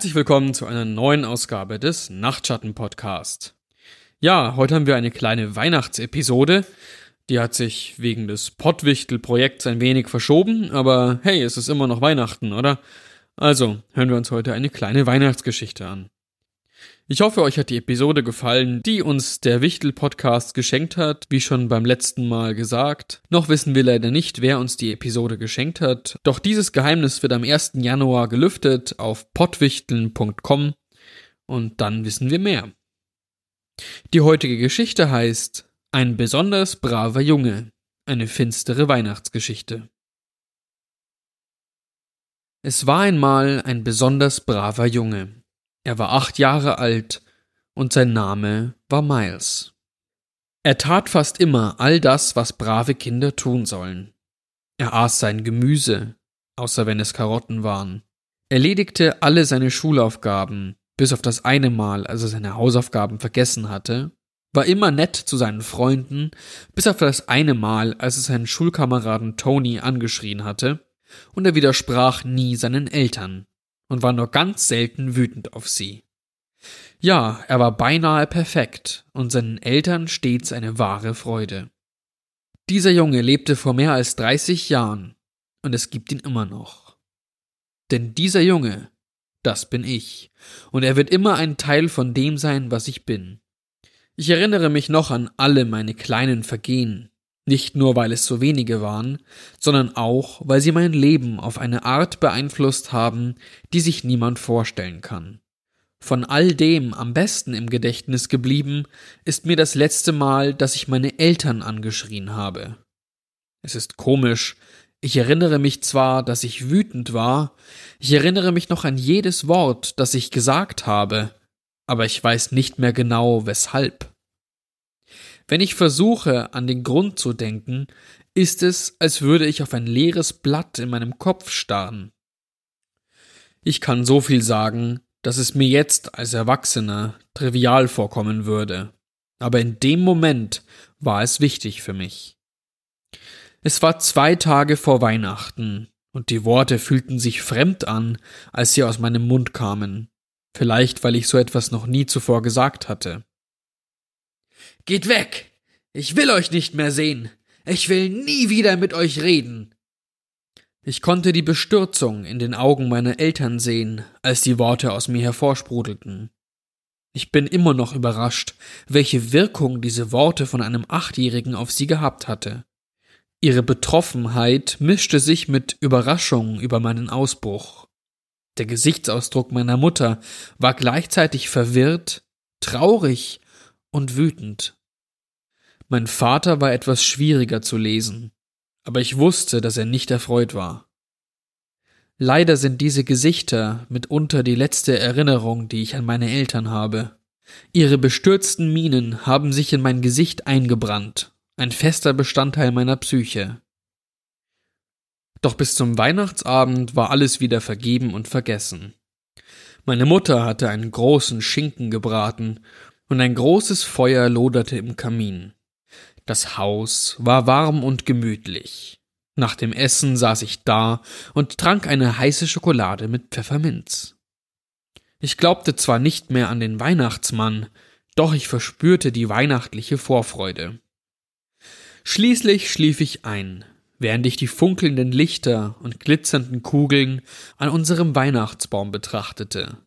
Herzlich willkommen zu einer neuen Ausgabe des Nachtschatten Podcast. Ja, heute haben wir eine kleine Weihnachtsepisode. Die hat sich wegen des Pottwichtel-Projekts ein wenig verschoben, aber hey, es ist immer noch Weihnachten, oder? Also hören wir uns heute eine kleine Weihnachtsgeschichte an. Ich hoffe, euch hat die Episode gefallen, die uns der Wichtel-Podcast geschenkt hat, wie schon beim letzten Mal gesagt. Noch wissen wir leider nicht, wer uns die Episode geschenkt hat, doch dieses Geheimnis wird am 1. Januar gelüftet auf pottwichteln.com und dann wissen wir mehr. Die heutige Geschichte heißt Ein besonders braver Junge, eine finstere Weihnachtsgeschichte. Es war einmal ein besonders braver Junge. Er war acht Jahre alt und sein Name war Miles. Er tat fast immer all das, was brave Kinder tun sollen. Er aß sein Gemüse, außer wenn es Karotten waren, erledigte alle seine Schulaufgaben, bis auf das eine Mal, als er seine Hausaufgaben vergessen hatte, war immer nett zu seinen Freunden, bis auf das eine Mal, als er seinen Schulkameraden Tony angeschrien hatte, und er widersprach nie seinen Eltern, und war nur ganz selten wütend auf sie. Ja, er war beinahe perfekt und seinen Eltern stets eine wahre Freude. Dieser Junge lebte vor mehr als 30 Jahren und es gibt ihn immer noch. Denn dieser Junge, das bin ich, und er wird immer ein Teil von dem sein, was ich bin. Ich erinnere mich noch an alle meine kleinen Vergehen, nicht nur, weil es so wenige waren, sondern auch, weil sie mein Leben auf eine Art beeinflusst haben, die sich niemand vorstellen kann. Von all dem am besten im Gedächtnis geblieben ist mir das letzte Mal, dass ich meine Eltern angeschrien habe. Es ist komisch, ich erinnere mich zwar, dass ich wütend war, ich erinnere mich noch an jedes Wort, das ich gesagt habe, aber ich weiß nicht mehr genau weshalb. Wenn ich versuche, an den Grund zu denken, ist es, als würde ich auf ein leeres Blatt in meinem Kopf starren. Ich kann so viel sagen, dass es mir jetzt als Erwachsener trivial vorkommen würde, aber in dem Moment war es wichtig für mich. Es war zwei Tage vor Weihnachten, und die Worte fühlten sich fremd an, als sie aus meinem Mund kamen, vielleicht weil ich so etwas noch nie zuvor gesagt hatte. Geht weg! Ich will euch nicht mehr sehen! Ich will nie wieder mit euch reden! Ich konnte die Bestürzung in den Augen meiner Eltern sehen, als die Worte aus mir hervorsprudelten. Ich bin immer noch überrascht, welche Wirkung diese Worte von einem Achtjährigen auf sie gehabt hatte. Ihre Betroffenheit mischte sich mit Überraschung über meinen Ausbruch. Der Gesichtsausdruck meiner Mutter war gleichzeitig verwirrt, traurig und wütend. Mein Vater war etwas schwieriger zu lesen, aber ich wusste, dass er nicht erfreut war. Leider sind diese Gesichter mitunter die letzte Erinnerung, die ich an meine Eltern habe. Ihre bestürzten Mienen haben sich in mein Gesicht eingebrannt, ein fester Bestandteil meiner Psyche. Doch bis zum Weihnachtsabend war alles wieder vergeben und vergessen. Meine Mutter hatte einen großen Schinken gebraten und ein großes Feuer loderte im Kamin. Das Haus war warm und gemütlich. Nach dem Essen saß ich da und trank eine heiße Schokolade mit Pfefferminz. Ich glaubte zwar nicht mehr an den Weihnachtsmann, doch ich verspürte die weihnachtliche Vorfreude. Schließlich schlief ich ein, während ich die funkelnden Lichter und glitzernden Kugeln an unserem Weihnachtsbaum betrachtete.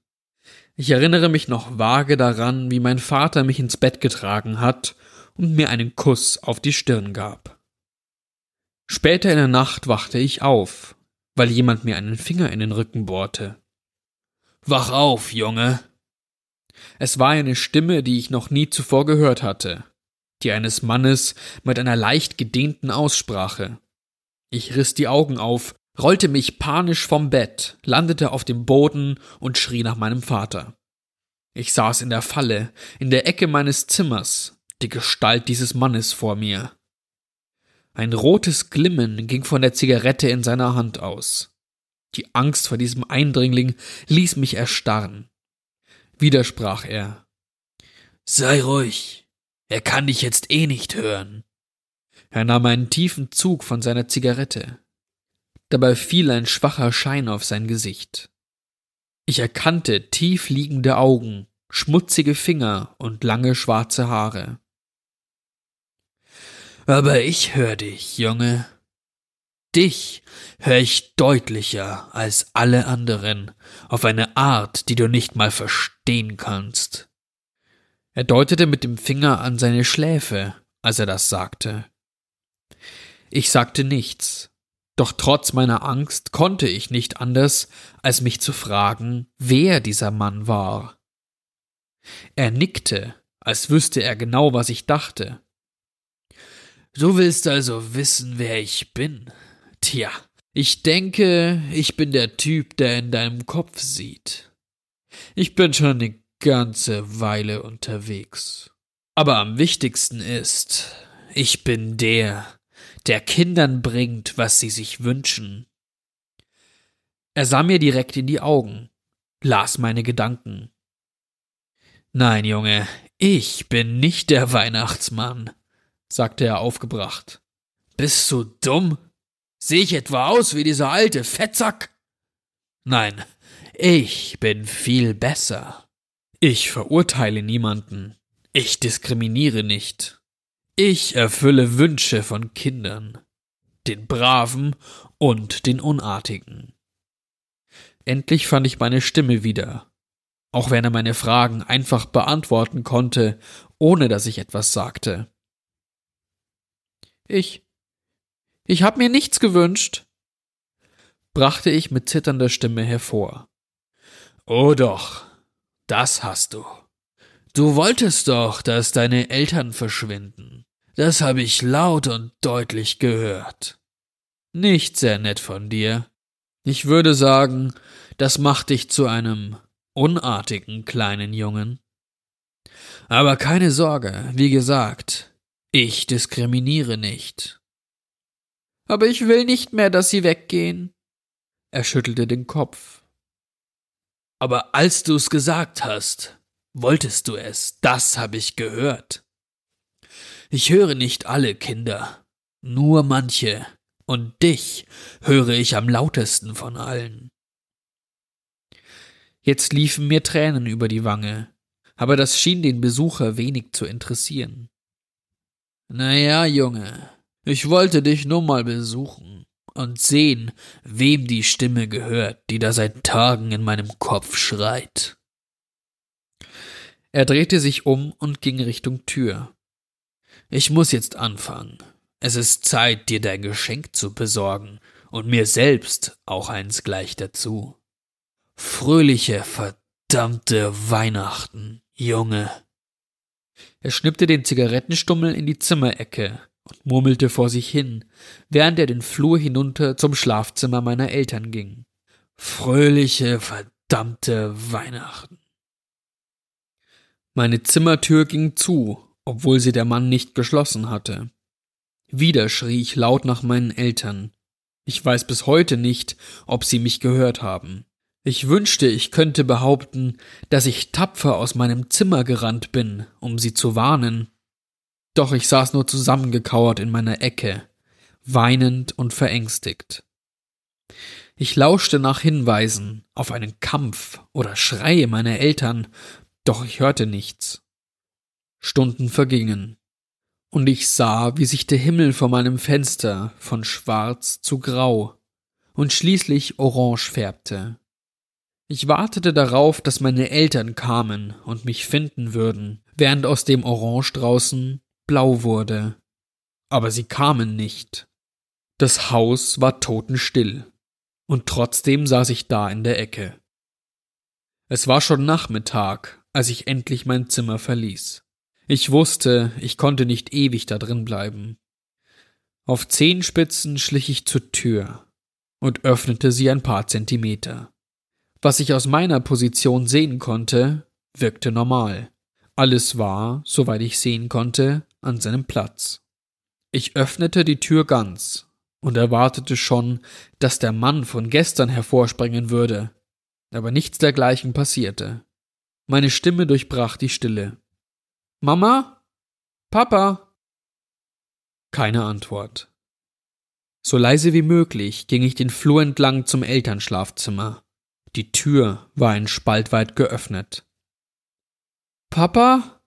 Ich erinnere mich noch vage daran, wie mein Vater mich ins Bett getragen hat und mir einen Kuss auf die Stirn gab. Später in der Nacht wachte ich auf, weil jemand mir einen Finger in den Rücken bohrte. Wach auf, Junge! Es war eine Stimme, die ich noch nie zuvor gehört hatte, die eines Mannes mit einer leicht gedehnten Aussprache. Ich riss die Augen auf rollte mich panisch vom Bett, landete auf dem Boden und schrie nach meinem Vater. Ich saß in der Falle, in der Ecke meines Zimmers, die Gestalt dieses Mannes vor mir. Ein rotes Glimmen ging von der Zigarette in seiner Hand aus. Die Angst vor diesem Eindringling ließ mich erstarren. Wieder sprach er. Sei ruhig, er kann dich jetzt eh nicht hören. Er nahm einen tiefen Zug von seiner Zigarette. Dabei fiel ein schwacher Schein auf sein Gesicht. Ich erkannte tief liegende Augen, schmutzige Finger und lange schwarze Haare. Aber ich hör dich, Junge. Dich hör ich deutlicher als alle anderen, auf eine Art, die du nicht mal verstehen kannst. Er deutete mit dem Finger an seine Schläfe, als er das sagte. Ich sagte nichts, doch trotz meiner Angst konnte ich nicht anders, als mich zu fragen, wer dieser Mann war. Er nickte, als wüsste er genau, was ich dachte. Du willst also wissen, wer ich bin? Tja, ich denke, ich bin der Typ, der in deinem Kopf sieht. Ich bin schon eine ganze Weile unterwegs. Aber am wichtigsten ist, ich bin der, der Kindern bringt, was sie sich wünschen. Er sah mir direkt in die Augen, las meine Gedanken. Nein, Junge, ich bin nicht der Weihnachtsmann, sagte er aufgebracht. Bist du dumm? Sehe ich etwa aus wie dieser alte Fettsack? Nein, ich bin viel besser. Ich verurteile niemanden. Ich diskriminiere nicht. Ich erfülle Wünsche von Kindern, den Braven und den Unartigen. Endlich fand ich meine Stimme wieder, auch wenn er meine Fragen einfach beantworten konnte, ohne dass ich etwas sagte. Ich. Ich hab mir nichts gewünscht, brachte ich mit zitternder Stimme hervor. Oh doch, das hast du. Du wolltest doch, dass deine Eltern verschwinden. Das habe ich laut und deutlich gehört. Nicht sehr nett von dir. Ich würde sagen, das macht dich zu einem unartigen kleinen Jungen. Aber keine Sorge, wie gesagt, ich diskriminiere nicht. Aber ich will nicht mehr, dass sie weggehen. Er schüttelte den Kopf. Aber als du's gesagt hast, Wolltest du es? Das habe ich gehört. Ich höre nicht alle Kinder, nur manche, und dich höre ich am lautesten von allen. Jetzt liefen mir Tränen über die Wange, aber das schien den Besucher wenig zu interessieren. Na ja, Junge, ich wollte dich nur mal besuchen und sehen, wem die Stimme gehört, die da seit Tagen in meinem Kopf schreit. Er drehte sich um und ging Richtung Tür. Ich muss jetzt anfangen. Es ist Zeit, dir dein Geschenk zu besorgen und mir selbst auch eins gleich dazu. Fröhliche, verdammte Weihnachten, Junge. Er schnippte den Zigarettenstummel in die Zimmerecke und murmelte vor sich hin, während er den Flur hinunter zum Schlafzimmer meiner Eltern ging. Fröhliche, verdammte Weihnachten. Meine Zimmertür ging zu, obwohl sie der Mann nicht geschlossen hatte. Wieder schrie ich laut nach meinen Eltern. Ich weiß bis heute nicht, ob sie mich gehört haben. Ich wünschte, ich könnte behaupten, dass ich tapfer aus meinem Zimmer gerannt bin, um sie zu warnen. Doch ich saß nur zusammengekauert in meiner Ecke, weinend und verängstigt. Ich lauschte nach Hinweisen auf einen Kampf oder Schreie meiner Eltern, doch ich hörte nichts. Stunden vergingen, und ich sah, wie sich der Himmel vor meinem Fenster von schwarz zu grau und schließlich orange färbte. Ich wartete darauf, dass meine Eltern kamen und mich finden würden, während aus dem Orange draußen blau wurde. Aber sie kamen nicht. Das Haus war totenstill, und trotzdem saß ich da in der Ecke. Es war schon Nachmittag, als ich endlich mein Zimmer verließ. Ich wusste, ich konnte nicht ewig da drin bleiben. Auf Zehenspitzen schlich ich zur Tür und öffnete sie ein paar Zentimeter. Was ich aus meiner Position sehen konnte, wirkte normal. Alles war, soweit ich sehen konnte, an seinem Platz. Ich öffnete die Tür ganz und erwartete schon, dass der Mann von gestern hervorspringen würde, aber nichts dergleichen passierte. Meine Stimme durchbrach die Stille. Mama? Papa? Keine Antwort. So leise wie möglich ging ich den Flur entlang zum Elternschlafzimmer. Die Tür war ein Spalt weit geöffnet. Papa?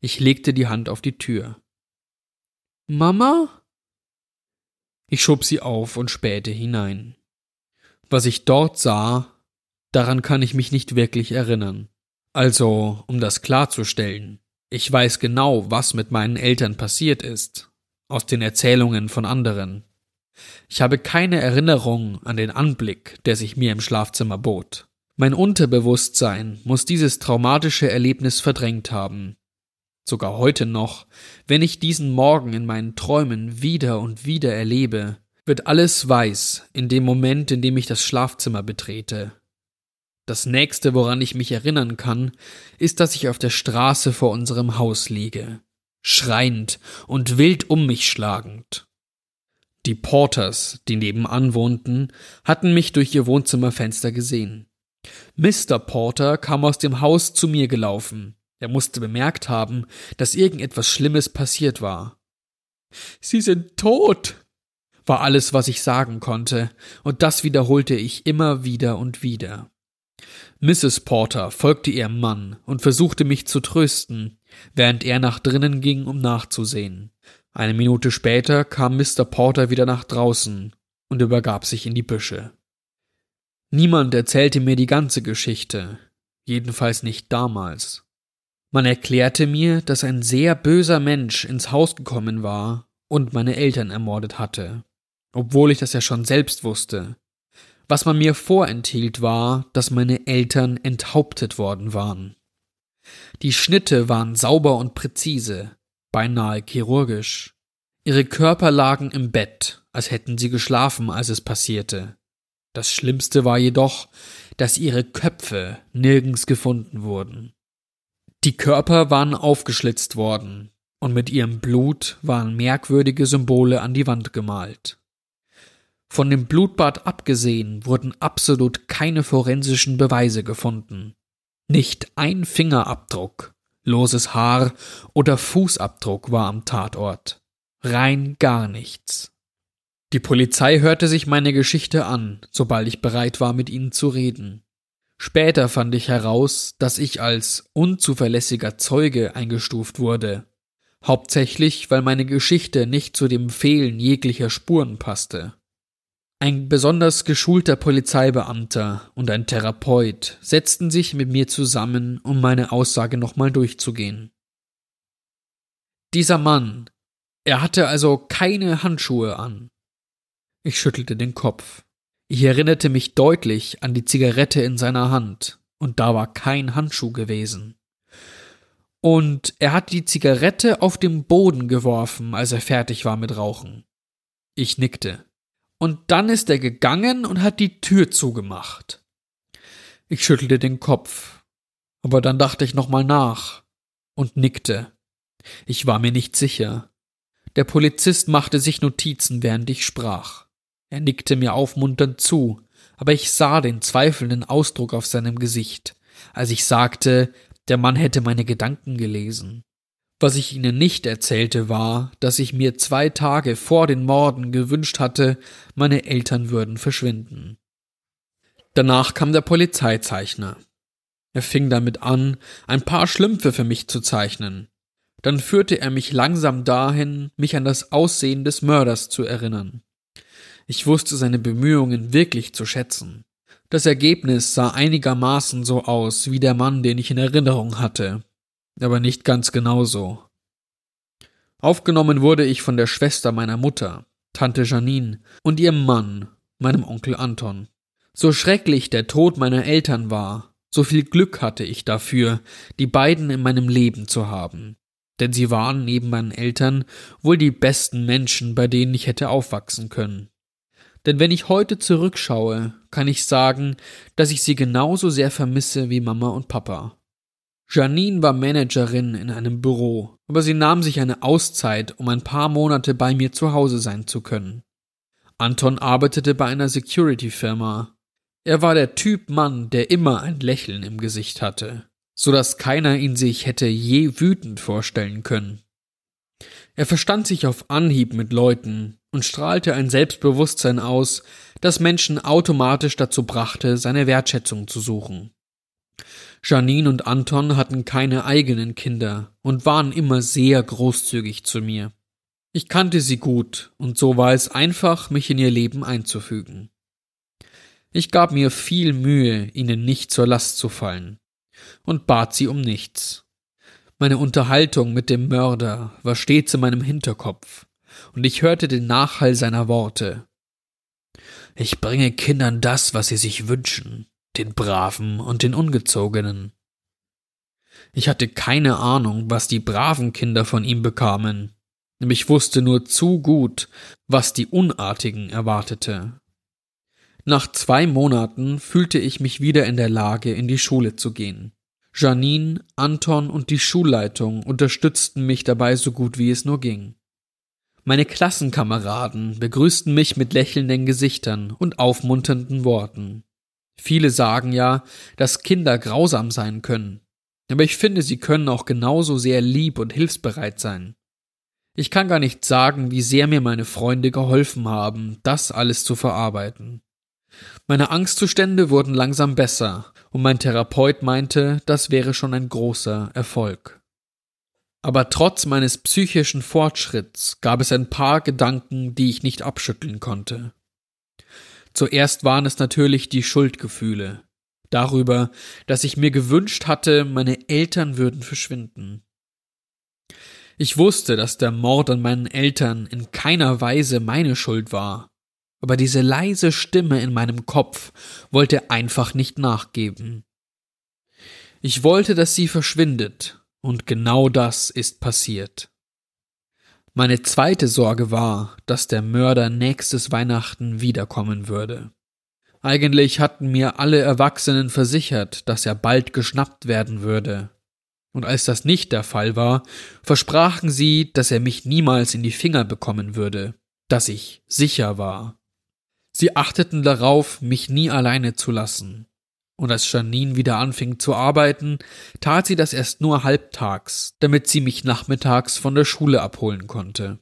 Ich legte die Hand auf die Tür. Mama? Ich schob sie auf und spähte hinein. Was ich dort sah, daran kann ich mich nicht wirklich erinnern. Also, um das klarzustellen, ich weiß genau, was mit meinen Eltern passiert ist, aus den Erzählungen von anderen. Ich habe keine Erinnerung an den Anblick, der sich mir im Schlafzimmer bot. Mein Unterbewusstsein muss dieses traumatische Erlebnis verdrängt haben. Sogar heute noch, wenn ich diesen Morgen in meinen Träumen wieder und wieder erlebe, wird alles weiß in dem Moment, in dem ich das Schlafzimmer betrete. Das nächste, woran ich mich erinnern kann, ist, dass ich auf der Straße vor unserem Haus liege, schreiend und wild um mich schlagend. Die Porters, die nebenan wohnten, hatten mich durch ihr Wohnzimmerfenster gesehen. Mr. Porter kam aus dem Haus zu mir gelaufen. Er musste bemerkt haben, dass irgendetwas Schlimmes passiert war. Sie sind tot, war alles, was ich sagen konnte, und das wiederholte ich immer wieder und wieder. Mrs. Porter folgte ihrem Mann und versuchte mich zu trösten, während er nach drinnen ging, um nachzusehen. Eine Minute später kam Mr. Porter wieder nach draußen und übergab sich in die Büsche. Niemand erzählte mir die ganze Geschichte, jedenfalls nicht damals. Man erklärte mir, dass ein sehr böser Mensch ins Haus gekommen war und meine Eltern ermordet hatte, obwohl ich das ja schon selbst wusste. Was man mir vorenthielt war, dass meine Eltern enthauptet worden waren. Die Schnitte waren sauber und präzise, beinahe chirurgisch. Ihre Körper lagen im Bett, als hätten sie geschlafen, als es passierte. Das Schlimmste war jedoch, dass ihre Köpfe nirgends gefunden wurden. Die Körper waren aufgeschlitzt worden, und mit ihrem Blut waren merkwürdige Symbole an die Wand gemalt. Von dem Blutbad abgesehen wurden absolut keine forensischen Beweise gefunden. Nicht ein Fingerabdruck, loses Haar oder Fußabdruck war am Tatort. Rein gar nichts. Die Polizei hörte sich meine Geschichte an, sobald ich bereit war, mit ihnen zu reden. Später fand ich heraus, dass ich als unzuverlässiger Zeuge eingestuft wurde, hauptsächlich weil meine Geschichte nicht zu dem Fehlen jeglicher Spuren passte. Ein besonders geschulter Polizeibeamter und ein Therapeut setzten sich mit mir zusammen, um meine Aussage nochmal durchzugehen. Dieser Mann, er hatte also keine Handschuhe an. Ich schüttelte den Kopf. Ich erinnerte mich deutlich an die Zigarette in seiner Hand, und da war kein Handschuh gewesen. Und er hat die Zigarette auf den Boden geworfen, als er fertig war mit Rauchen. Ich nickte. Und dann ist er gegangen und hat die Tür zugemacht. Ich schüttelte den Kopf, aber dann dachte ich nochmal nach und nickte. Ich war mir nicht sicher. Der Polizist machte sich Notizen, während ich sprach. Er nickte mir aufmunternd zu, aber ich sah den zweifelnden Ausdruck auf seinem Gesicht, als ich sagte, der Mann hätte meine Gedanken gelesen. Was ich ihnen nicht erzählte, war, dass ich mir zwei Tage vor den Morden gewünscht hatte, meine Eltern würden verschwinden. Danach kam der Polizeizeichner. Er fing damit an, ein paar Schlümpfe für mich zu zeichnen. Dann führte er mich langsam dahin, mich an das Aussehen des Mörders zu erinnern. Ich wusste seine Bemühungen wirklich zu schätzen. Das Ergebnis sah einigermaßen so aus wie der Mann, den ich in Erinnerung hatte, aber nicht ganz genauso. Aufgenommen wurde ich von der Schwester meiner Mutter, Tante Janine, und ihrem Mann, meinem Onkel Anton. So schrecklich der Tod meiner Eltern war, so viel Glück hatte ich dafür, die beiden in meinem Leben zu haben. Denn sie waren neben meinen Eltern wohl die besten Menschen, bei denen ich hätte aufwachsen können. Denn wenn ich heute zurückschaue, kann ich sagen, dass ich sie genauso sehr vermisse wie Mama und Papa. Janine war Managerin in einem Büro, aber sie nahm sich eine Auszeit, um ein paar Monate bei mir zu Hause sein zu können. Anton arbeitete bei einer Security-Firma. Er war der Typ Mann, der immer ein Lächeln im Gesicht hatte, so dass keiner ihn sich hätte je wütend vorstellen können. Er verstand sich auf Anhieb mit Leuten und strahlte ein Selbstbewusstsein aus, das Menschen automatisch dazu brachte, seine Wertschätzung zu suchen. Janine und Anton hatten keine eigenen Kinder und waren immer sehr großzügig zu mir. Ich kannte sie gut, und so war es einfach, mich in ihr Leben einzufügen. Ich gab mir viel Mühe, ihnen nicht zur Last zu fallen, und bat sie um nichts. Meine Unterhaltung mit dem Mörder war stets in meinem Hinterkopf, und ich hörte den Nachhall seiner Worte. Ich bringe Kindern das, was sie sich wünschen, den Braven und den Ungezogenen. Ich hatte keine Ahnung, was die braven Kinder von ihm bekamen, ich wusste nur zu gut, was die Unartigen erwartete. Nach zwei Monaten fühlte ich mich wieder in der Lage, in die Schule zu gehen. Janine, Anton und die Schulleitung unterstützten mich dabei so gut wie es nur ging. Meine Klassenkameraden begrüßten mich mit lächelnden Gesichtern und aufmunternden Worten. Viele sagen ja, dass Kinder grausam sein können, aber ich finde, sie können auch genauso sehr lieb und hilfsbereit sein. Ich kann gar nicht sagen, wie sehr mir meine Freunde geholfen haben, das alles zu verarbeiten. Meine Angstzustände wurden langsam besser, und mein Therapeut meinte, das wäre schon ein großer Erfolg. Aber trotz meines psychischen Fortschritts gab es ein paar Gedanken, die ich nicht abschütteln konnte. Zuerst waren es natürlich die Schuldgefühle, darüber, dass ich mir gewünscht hatte, meine Eltern würden verschwinden. Ich wusste, dass der Mord an meinen Eltern in keiner Weise meine Schuld war, aber diese leise Stimme in meinem Kopf wollte einfach nicht nachgeben. Ich wollte, dass sie verschwindet, und genau das ist passiert. Meine zweite Sorge war, dass der Mörder nächstes Weihnachten wiederkommen würde. Eigentlich hatten mir alle Erwachsenen versichert, dass er bald geschnappt werden würde, und als das nicht der Fall war, versprachen sie, dass er mich niemals in die Finger bekommen würde, dass ich sicher war. Sie achteten darauf, mich nie alleine zu lassen. Und als Janine wieder anfing zu arbeiten, tat sie das erst nur halbtags, damit sie mich nachmittags von der Schule abholen konnte.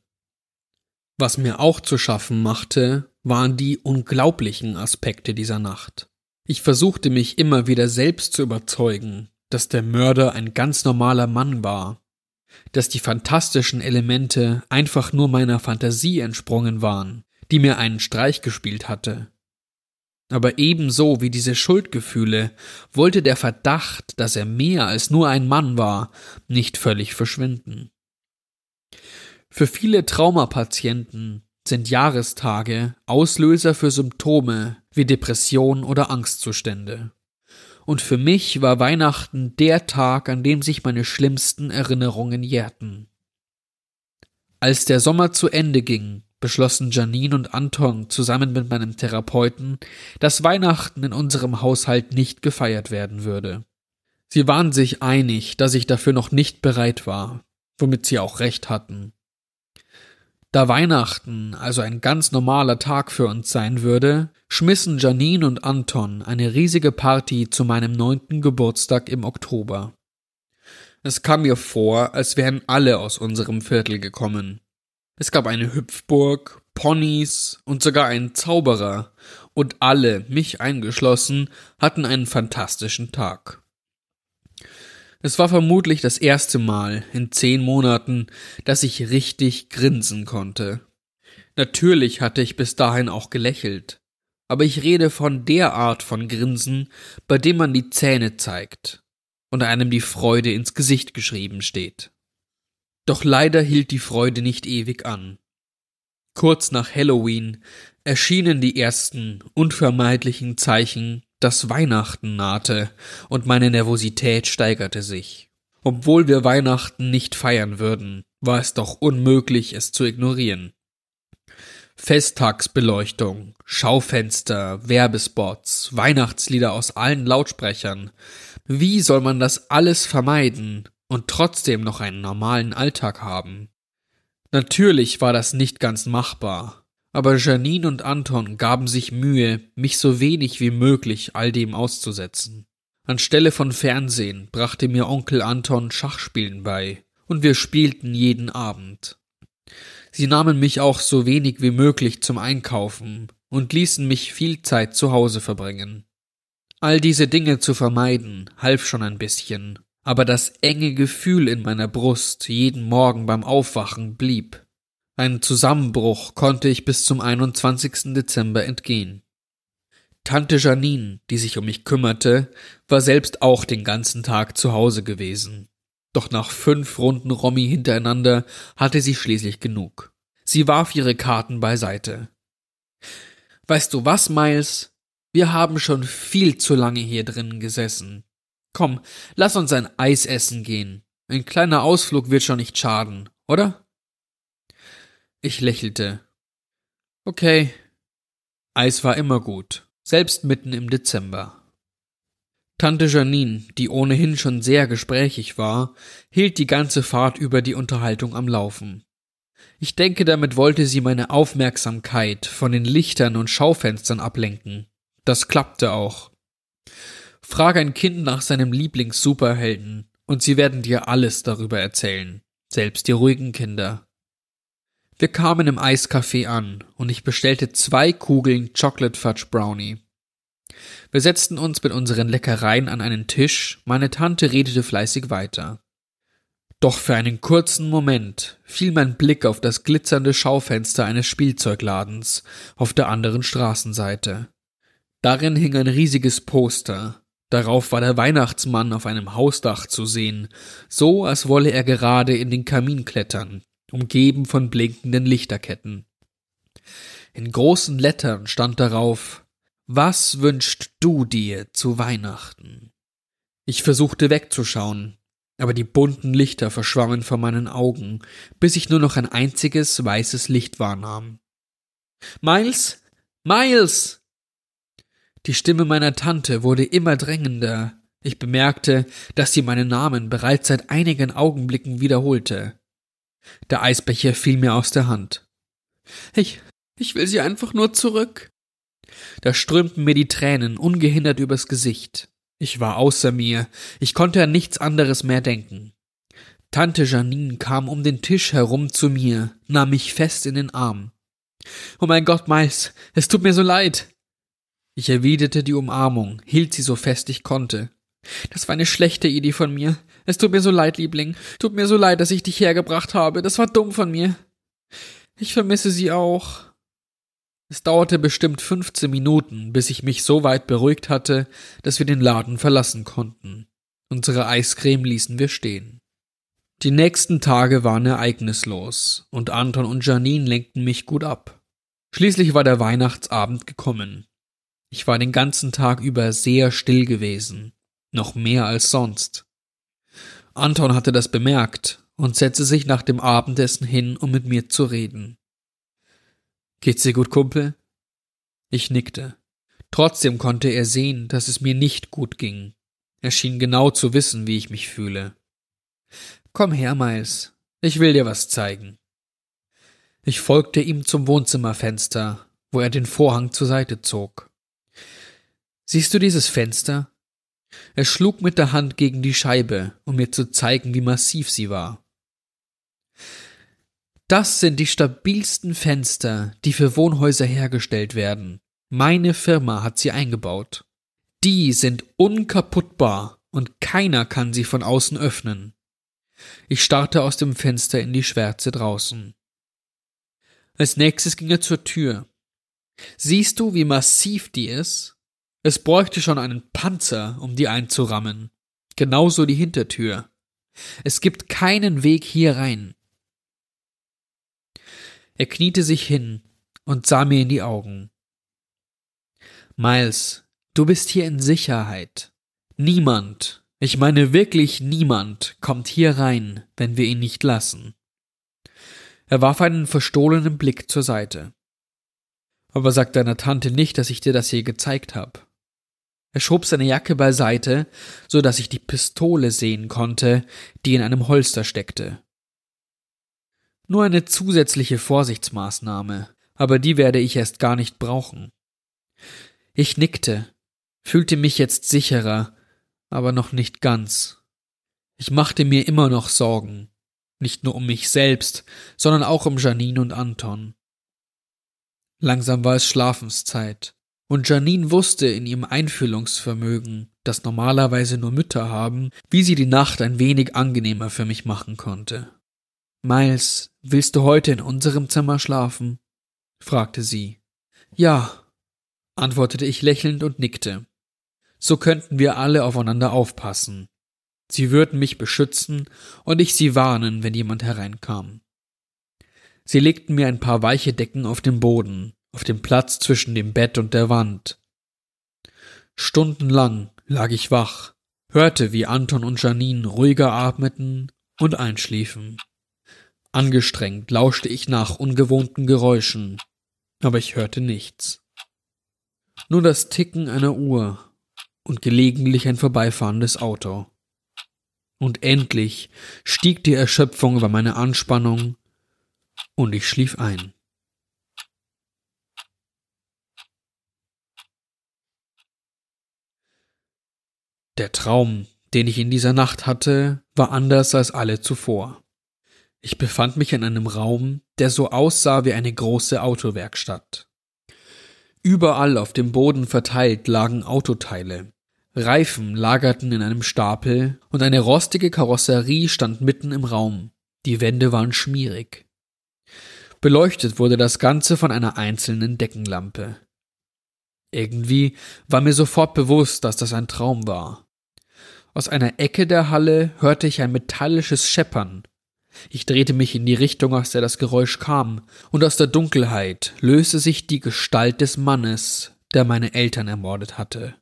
Was mir auch zu schaffen machte, waren die unglaublichen Aspekte dieser Nacht. Ich versuchte mich immer wieder selbst zu überzeugen, dass der Mörder ein ganz normaler Mann war, dass die fantastischen Elemente einfach nur meiner Fantasie entsprungen waren, die mir einen Streich gespielt hatte. Aber ebenso wie diese Schuldgefühle wollte der Verdacht, dass er mehr als nur ein Mann war, nicht völlig verschwinden. Für viele Traumapatienten sind Jahrestage Auslöser für Symptome wie Depression oder Angstzustände und für mich war Weihnachten der Tag, an dem sich meine schlimmsten Erinnerungen jährten. Als der Sommer zu Ende ging, beschlossen Janine und Anton zusammen mit meinem Therapeuten, dass Weihnachten in unserem Haushalt nicht gefeiert werden würde. Sie waren sich einig, dass ich dafür noch nicht bereit war, womit sie auch recht hatten. Da Weihnachten also ein ganz normaler Tag für uns sein würde, schmissen Janine und Anton eine riesige Party zu meinem neunten Geburtstag im Oktober. Es kam mir vor, als wären alle aus unserem Viertel gekommen. Es gab eine Hüpfburg, Ponys und sogar einen Zauberer, und alle, mich eingeschlossen, hatten einen fantastischen Tag. Es war vermutlich das erste Mal in zehn Monaten, dass ich richtig grinsen konnte. Natürlich hatte ich bis dahin auch gelächelt, aber ich rede von der Art von Grinsen, bei dem man die Zähne zeigt und einem die Freude ins Gesicht geschrieben steht. Doch leider hielt die Freude nicht ewig an. Kurz nach Halloween erschienen die ersten unvermeidlichen Zeichen dass Weihnachten nahte, und meine Nervosität steigerte sich. Obwohl wir Weihnachten nicht feiern würden, war es doch unmöglich, es zu ignorieren. Festtagsbeleuchtung, Schaufenster, Werbespots, Weihnachtslieder aus allen Lautsprechern. Wie soll man das alles vermeiden und trotzdem noch einen normalen Alltag haben? Natürlich war das nicht ganz machbar, aber Janine und Anton gaben sich Mühe, mich so wenig wie möglich all dem auszusetzen. Anstelle von Fernsehen brachte mir Onkel Anton Schachspielen bei, und wir spielten jeden Abend. Sie nahmen mich auch so wenig wie möglich zum Einkaufen und ließen mich viel Zeit zu Hause verbringen. All diese Dinge zu vermeiden half schon ein bisschen, aber das enge Gefühl in meiner Brust jeden Morgen beim Aufwachen blieb. Ein Zusammenbruch konnte ich bis zum 21. Dezember entgehen. Tante Janine, die sich um mich kümmerte, war selbst auch den ganzen Tag zu Hause gewesen. Doch nach fünf Runden Romy hintereinander hatte sie schließlich genug. Sie warf ihre Karten beiseite. Weißt du was, Miles? Wir haben schon viel zu lange hier drinnen gesessen. Komm, lass uns ein Eis essen gehen. Ein kleiner Ausflug wird schon nicht schaden, oder? Ich lächelte. Okay. Eis war immer gut, selbst mitten im Dezember. Tante Janine, die ohnehin schon sehr gesprächig war, hielt die ganze Fahrt über die Unterhaltung am Laufen. Ich denke, damit wollte sie meine Aufmerksamkeit von den Lichtern und Schaufenstern ablenken. Das klappte auch. Frag ein Kind nach seinem Lieblings-Superhelden, und sie werden dir alles darüber erzählen, selbst die ruhigen Kinder. Wir kamen im Eiscafé an, und ich bestellte zwei Kugeln Chocolate Fudge Brownie. Wir setzten uns mit unseren Leckereien an einen Tisch, meine Tante redete fleißig weiter. Doch für einen kurzen Moment fiel mein Blick auf das glitzernde Schaufenster eines Spielzeugladens auf der anderen Straßenseite. Darin hing ein riesiges Poster. Darauf war der Weihnachtsmann auf einem Hausdach zu sehen, so als wolle er gerade in den Kamin klettern, umgeben von blinkenden Lichterketten. In großen Lettern stand darauf was wünschst du dir zu Weihnachten? Ich versuchte wegzuschauen, aber die bunten Lichter verschwammen vor meinen Augen, bis ich nur noch ein einziges weißes Licht wahrnahm. Miles? Miles! Die Stimme meiner Tante wurde immer drängender. Ich bemerkte, dass sie meinen Namen bereits seit einigen Augenblicken wiederholte. Der Eisbecher fiel mir aus der Hand. Ich, ich will sie einfach nur zurück. Da strömten mir die Tränen ungehindert übers Gesicht. Ich war außer mir, ich konnte an nichts anderes mehr denken. Tante Janine kam um den Tisch herum zu mir, nahm mich fest in den Arm. Oh mein Gott, Miles, es tut mir so leid. Ich erwiderte die Umarmung, hielt sie so fest ich konnte. Das war eine schlechte Idee von mir. Es tut mir so leid, Liebling. Tut mir so leid, dass ich dich hergebracht habe. Das war dumm von mir. Ich vermisse sie auch. Es dauerte bestimmt 15 Minuten, bis ich mich so weit beruhigt hatte, dass wir den Laden verlassen konnten. Unsere Eiscreme ließen wir stehen. Die nächsten Tage waren ereignislos, und Anton und Janine lenkten mich gut ab. Schließlich war der Weihnachtsabend gekommen. Ich war den ganzen Tag über sehr still gewesen, noch mehr als sonst. Anton hatte das bemerkt und setzte sich nach dem Abendessen hin, um mit mir zu reden. Geht's dir gut, Kumpel? Ich nickte. Trotzdem konnte er sehen, dass es mir nicht gut ging. Er schien genau zu wissen, wie ich mich fühle. Komm her, Miles. Ich will dir was zeigen. Ich folgte ihm zum Wohnzimmerfenster, wo er den Vorhang zur Seite zog. Siehst du dieses Fenster? Er schlug mit der Hand gegen die Scheibe, um mir zu zeigen, wie massiv sie war. Das sind die stabilsten Fenster, die für Wohnhäuser hergestellt werden. Meine Firma hat sie eingebaut. Die sind unkaputtbar und keiner kann sie von außen öffnen. Ich starrte aus dem Fenster in die Schwärze draußen. Als nächstes ging er zur Tür. Siehst du, wie massiv die ist? Es bräuchte schon einen Panzer, um die einzurammen. Genauso die Hintertür. Es gibt keinen Weg hier rein. Er kniete sich hin und sah mir in die Augen. Miles, du bist hier in Sicherheit. Niemand, ich meine wirklich niemand, kommt hier rein, wenn wir ihn nicht lassen. Er warf einen verstohlenen Blick zur Seite. Aber sag deiner Tante nicht, dass ich dir das hier gezeigt hab. Er schob seine Jacke beiseite, so dass ich die Pistole sehen konnte, die in einem Holster steckte. Nur eine zusätzliche Vorsichtsmaßnahme, aber die werde ich erst gar nicht brauchen. Ich nickte, fühlte mich jetzt sicherer, aber noch nicht ganz. Ich machte mir immer noch Sorgen. Nicht nur um mich selbst, sondern auch um Janine und Anton. Langsam war es Schlafenszeit, und Janine wusste in ihrem Einfühlungsvermögen, das normalerweise nur Mütter haben, wie sie die Nacht ein wenig angenehmer für mich machen konnte. Miles, willst du heute in unserem Zimmer schlafen? fragte sie. Ja, antwortete ich lächelnd und nickte. So könnten wir alle aufeinander aufpassen. Sie würden mich beschützen und ich sie warnen, wenn jemand hereinkam. Sie legten mir ein paar weiche Decken auf den Boden, auf dem Platz zwischen dem Bett und der Wand. Stundenlang lag ich wach, hörte, wie Anton und Janine ruhiger atmeten und einschliefen. Angestrengt lauschte ich nach ungewohnten Geräuschen, aber ich hörte nichts. Nur das Ticken einer Uhr und gelegentlich ein vorbeifahrendes Auto. Und endlich stieg die Erschöpfung über meine Anspannung und ich schlief ein. Der Traum, den ich in dieser Nacht hatte, war anders als alle zuvor. Ich befand mich in einem Raum, der so aussah wie eine große Autowerkstatt. Überall auf dem Boden verteilt lagen Autoteile. Reifen lagerten in einem Stapel und eine rostige Karosserie stand mitten im Raum. Die Wände waren schmierig. Beleuchtet wurde das Ganze von einer einzelnen Deckenlampe. Irgendwie war mir sofort bewusst, dass das ein Traum war. Aus einer Ecke der Halle hörte ich ein metallisches Scheppern. Ich drehte mich in die Richtung, aus der das Geräusch kam, und aus der Dunkelheit löste sich die Gestalt des Mannes, der meine Eltern ermordet hatte.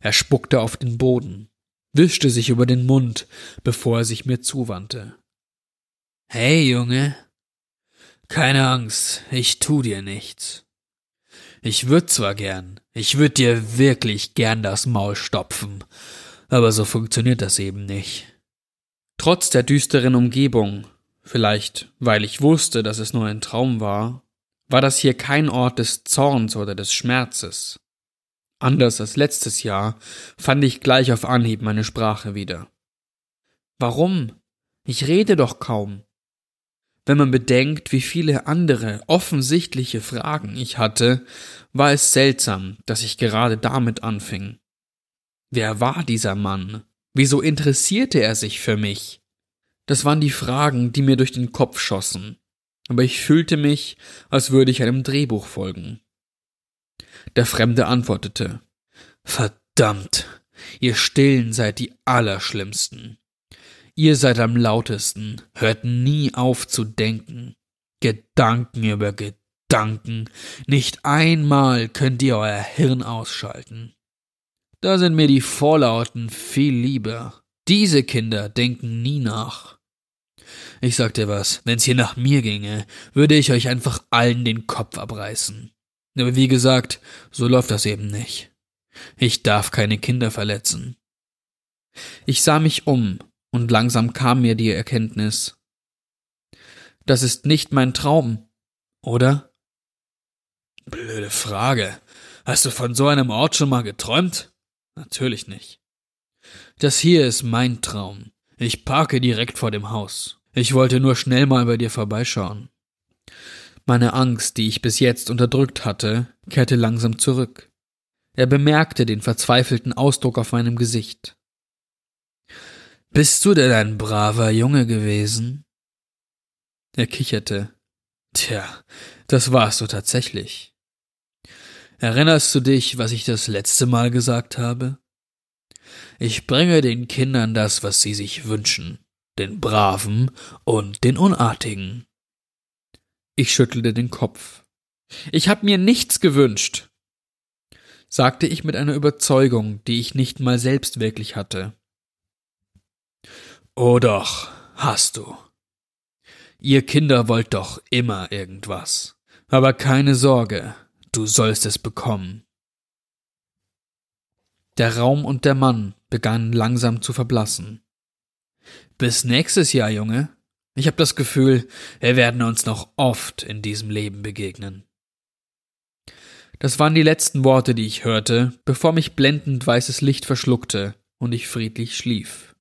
Er spuckte auf den Boden, wischte sich über den Mund, bevor er sich mir zuwandte. Hey, Junge, keine Angst, ich tu dir nichts. Ich würd zwar gern, ich würd dir wirklich gern das Maul stopfen, aber so funktioniert das eben nicht. Trotz der düsteren Umgebung, vielleicht weil ich wusste, dass es nur ein Traum war, war das hier kein Ort des Zorns oder des Schmerzes. Anders als letztes Jahr fand ich gleich auf Anhieb meine Sprache wieder. Warum? Ich rede doch kaum. Wenn man bedenkt, wie viele andere offensichtliche Fragen ich hatte, war es seltsam, dass ich gerade damit anfing. Wer war dieser Mann? Wieso interessierte er sich für mich? Das waren die Fragen, die mir durch den Kopf schossen, aber ich fühlte mich, als würde ich einem Drehbuch folgen. Der Fremde antwortete Verdammt, ihr Stillen seid die Allerschlimmsten. Ihr seid am lautesten, hört nie auf zu denken. Gedanken über Gedanken. Nicht einmal könnt ihr euer Hirn ausschalten. Da sind mir die Vorlauten viel lieber. Diese Kinder denken nie nach. Ich sag dir was, wenn's hier nach mir ginge, würde ich euch einfach allen den Kopf abreißen. Aber wie gesagt, so läuft das eben nicht. Ich darf keine Kinder verletzen. Ich sah mich um und langsam kam mir die Erkenntnis. Das ist nicht mein Traum, oder? Blöde Frage. Hast du von so einem Ort schon mal geträumt? Natürlich nicht. Das hier ist mein Traum. Ich parke direkt vor dem Haus. Ich wollte nur schnell mal bei dir vorbeischauen. Meine Angst, die ich bis jetzt unterdrückt hatte, kehrte langsam zurück. Er bemerkte den verzweifelten Ausdruck auf meinem Gesicht. Bist du denn ein braver Junge gewesen? Er kicherte. Tja, das warst du tatsächlich. Erinnerst du dich, was ich das letzte Mal gesagt habe? Ich bringe den Kindern das, was sie sich wünschen, den Braven und den Unartigen. Ich schüttelte den Kopf. Ich hab mir nichts gewünscht, sagte ich mit einer Überzeugung, die ich nicht mal selbst wirklich hatte. Oh doch, hast du. Ihr Kinder wollt doch immer irgendwas. Aber keine Sorge, du sollst es bekommen. Der Raum und der Mann begannen langsam zu verblassen. Bis nächstes Jahr, Junge. Ich habe das Gefühl, wir werden uns noch oft in diesem Leben begegnen. Das waren die letzten Worte, die ich hörte, bevor mich blendend weißes Licht verschluckte und ich friedlich schlief.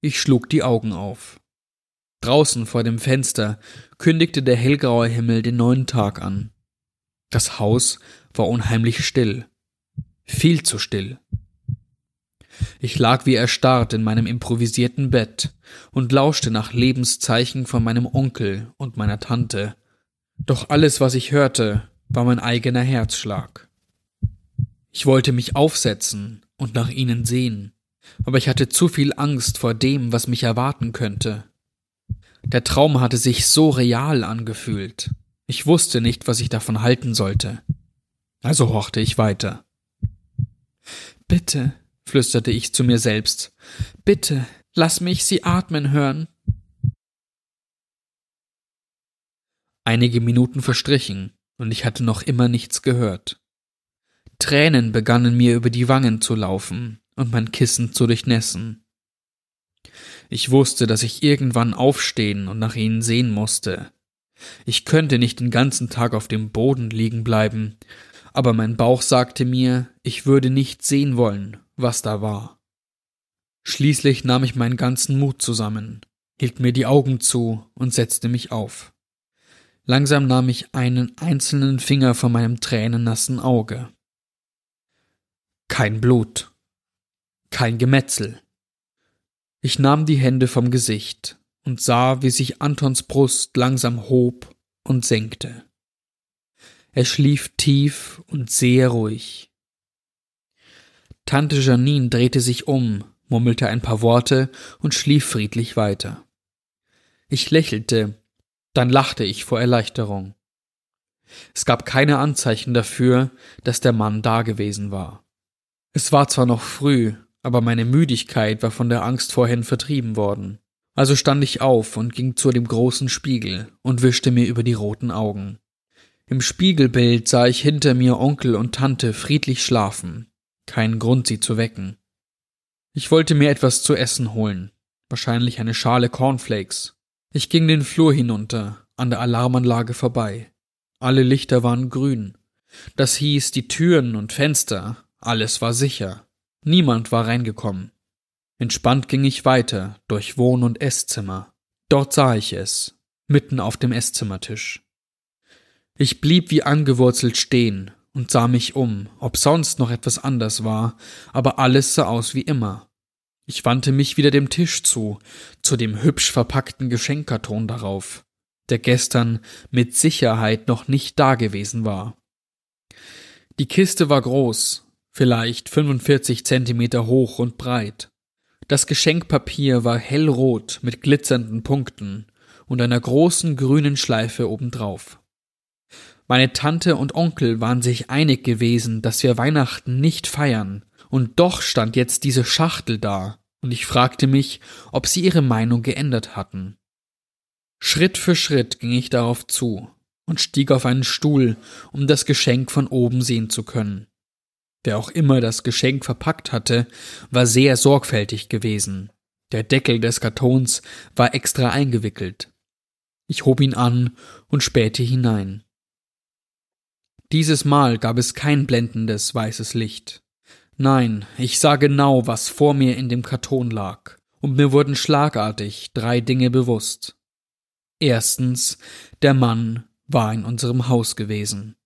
Ich schlug die Augen auf. Draußen vor dem Fenster kündigte der hellgraue Himmel den neuen Tag an. Das Haus war unheimlich still. Viel zu still. Ich lag wie erstarrt in meinem improvisierten Bett und lauschte nach Lebenszeichen von meinem Onkel und meiner Tante. Doch alles, was ich hörte, war mein eigener Herzschlag. Ich wollte mich aufsetzen und nach ihnen sehen, aber ich hatte zu viel Angst vor dem, was mich erwarten könnte. Der Traum hatte sich so real angefühlt. Ich wusste nicht, was ich davon halten sollte. Also horchte ich weiter. Bitte, flüsterte ich zu mir selbst, bitte, lass mich sie atmen hören. Einige Minuten verstrichen, und ich hatte noch immer nichts gehört. Tränen begannen mir über die Wangen zu laufen und mein Kissen zu durchnässen. Ich wusste, dass ich irgendwann aufstehen und nach ihnen sehen musste. Ich könnte nicht den ganzen Tag auf dem Boden liegen bleiben, aber mein Bauch sagte mir, ich würde nicht sehen wollen, was da war. Schließlich nahm ich meinen ganzen Mut zusammen, hielt mir die Augen zu und setzte mich auf. Langsam nahm ich einen einzelnen Finger von meinem tränennassen Auge. Kein Blut. Kein Gemetzel. Ich nahm die Hände vom Gesicht und sah, wie sich Antons Brust langsam hob und senkte. Er schlief tief und sehr ruhig. Tante Janine drehte sich um, murmelte ein paar Worte und schlief friedlich weiter. Ich lächelte, dann lachte ich vor Erleichterung. Es gab keine Anzeichen dafür, dass der Mann dagewesen war. Es war zwar noch früh, aber meine Müdigkeit war von der Angst vorhin vertrieben worden. Also stand ich auf und ging zu dem großen Spiegel und wischte mir über die roten Augen. Im Spiegelbild sah ich hinter mir Onkel und Tante friedlich schlafen. Kein Grund, sie zu wecken. Ich wollte mir etwas zu essen holen, wahrscheinlich eine Schale Cornflakes. Ich ging den Flur hinunter, an der Alarmanlage vorbei. Alle Lichter waren grün. Das hieß, die Türen und Fenster, alles war sicher. Niemand war reingekommen. Entspannt ging ich weiter durch Wohn- und Esszimmer. Dort sah ich es, mitten auf dem Esszimmertisch. Ich blieb wie angewurzelt stehen und sah mich um, ob sonst noch etwas anders war, aber alles sah aus wie immer. Ich wandte mich wieder dem Tisch zu, zu dem hübsch verpackten Geschenkkarton darauf, der gestern mit Sicherheit noch nicht dagewesen war. Die Kiste war groß, vielleicht 45 Zentimeter hoch und breit. Das Geschenkpapier war hellrot mit glitzernden Punkten und einer großen grünen Schleife obendrauf. Meine Tante und Onkel waren sich einig gewesen, dass wir Weihnachten nicht feiern, und doch stand jetzt diese Schachtel da, und ich fragte mich, ob sie ihre Meinung geändert hatten. Schritt für Schritt ging ich darauf zu und stieg auf einen Stuhl, um das Geschenk von oben sehen zu können. Wer auch immer das Geschenk verpackt hatte, war sehr sorgfältig gewesen. Der Deckel des Kartons war extra eingewickelt. Ich hob ihn an und spähte hinein. Dieses Mal gab es kein blendendes weißes Licht. Nein, ich sah genau, was vor mir in dem Karton lag, und mir wurden schlagartig drei Dinge bewusst. Erstens, der Mann war in unserem Haus gewesen.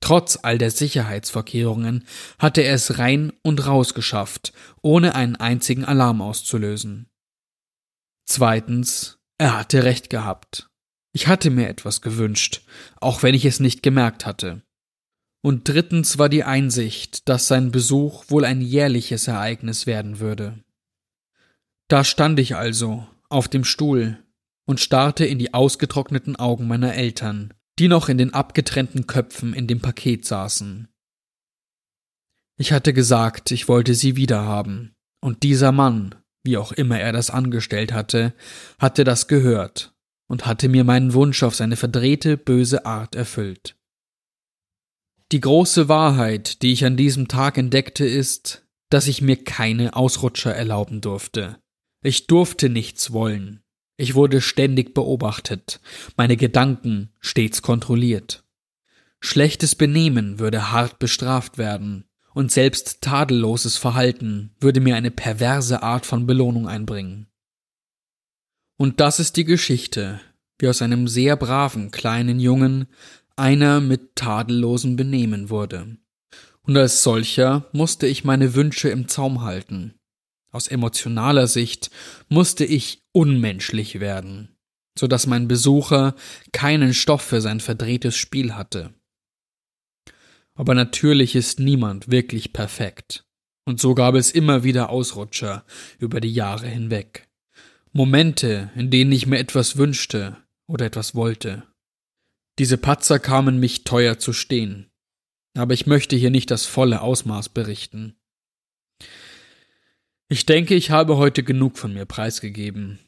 Trotz all der Sicherheitsvorkehrungen hatte er es rein und raus geschafft, ohne einen einzigen Alarm auszulösen. Zweitens, er hatte recht gehabt. Ich hatte mir etwas gewünscht, auch wenn ich es nicht gemerkt hatte. Und drittens war die Einsicht, dass sein Besuch wohl ein jährliches Ereignis werden würde. Da stand ich also auf dem Stuhl und starrte in die ausgetrockneten Augen meiner Eltern, die noch in den abgetrennten Köpfen in dem Paket saßen. Ich hatte gesagt, ich wollte sie wiederhaben, und dieser Mann, wie auch immer er das angestellt hatte, hatte das gehört und hatte mir meinen Wunsch auf seine verdrehte, böse Art erfüllt. Die große Wahrheit, die ich an diesem Tag entdeckte, ist, dass ich mir keine Ausrutscher erlauben durfte. Ich durfte nichts wollen. Ich wurde ständig beobachtet, meine Gedanken stets kontrolliert. Schlechtes Benehmen würde hart bestraft werden, und selbst tadelloses Verhalten würde mir eine perverse Art von Belohnung einbringen. Und das ist die Geschichte, wie aus einem sehr braven kleinen Jungen einer mit tadellosem Benehmen wurde. Und als solcher musste ich meine Wünsche im Zaum halten. Aus emotionaler Sicht musste ich unmenschlich werden, so dass mein Besucher keinen Stoff für sein verdrehtes Spiel hatte. Aber natürlich ist niemand wirklich perfekt. Und so gab es immer wieder Ausrutscher über die Jahre hinweg. Momente, in denen ich mir etwas wünschte oder etwas wollte. Diese Patzer kamen mich teuer zu stehen. Aber ich möchte hier nicht das volle Ausmaß berichten. Ich denke, ich habe heute genug von mir preisgegeben.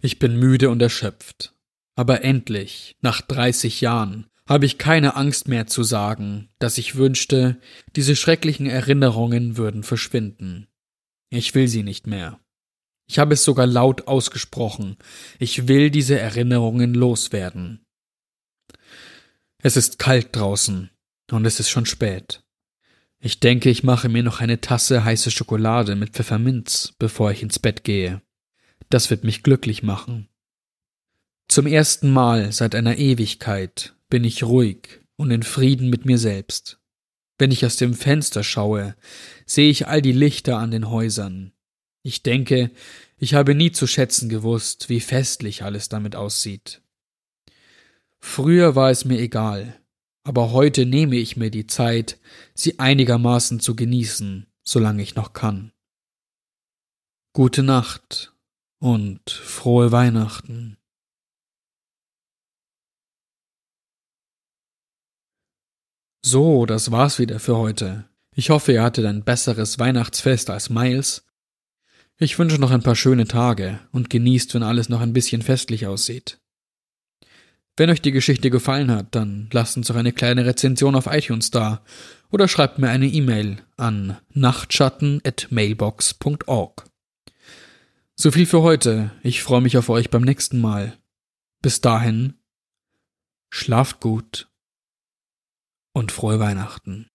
Ich bin müde und erschöpft. Aber endlich, nach 30 Jahren, habe ich keine Angst mehr zu sagen, dass ich wünschte, diese schrecklichen Erinnerungen würden verschwinden. Ich will sie nicht mehr. Ich habe es sogar laut ausgesprochen. Ich will diese Erinnerungen loswerden. Es ist kalt draußen und es ist schon spät. Ich denke, ich mache mir noch eine Tasse heiße Schokolade mit Pfefferminz, bevor ich ins Bett gehe. Das wird mich glücklich machen. Zum ersten Mal seit einer Ewigkeit bin ich ruhig und in Frieden mit mir selbst. Wenn ich aus dem Fenster schaue, sehe ich all die Lichter an den Häusern. Ich denke, ich habe nie zu schätzen gewusst, wie festlich alles damit aussieht. Früher war es mir egal, aber heute nehme ich mir die Zeit, sie einigermaßen zu genießen, solange ich noch kann. Gute Nacht und frohe Weihnachten. So, das war's wieder für heute. Ich hoffe, ihr hattet ein besseres Weihnachtsfest als Miles. Ich wünsche noch ein paar schöne Tage und genießt, wenn alles noch ein bisschen festlich aussieht. Wenn euch die Geschichte gefallen hat, dann lasst uns doch eine kleine Rezension auf iTunes da oder schreibt mir eine E-Mail an nachtschatten@mailbox.org. So viel für heute. Ich freue mich auf euch beim nächsten Mal. Bis dahin, schlaft gut und frohe Weihnachten.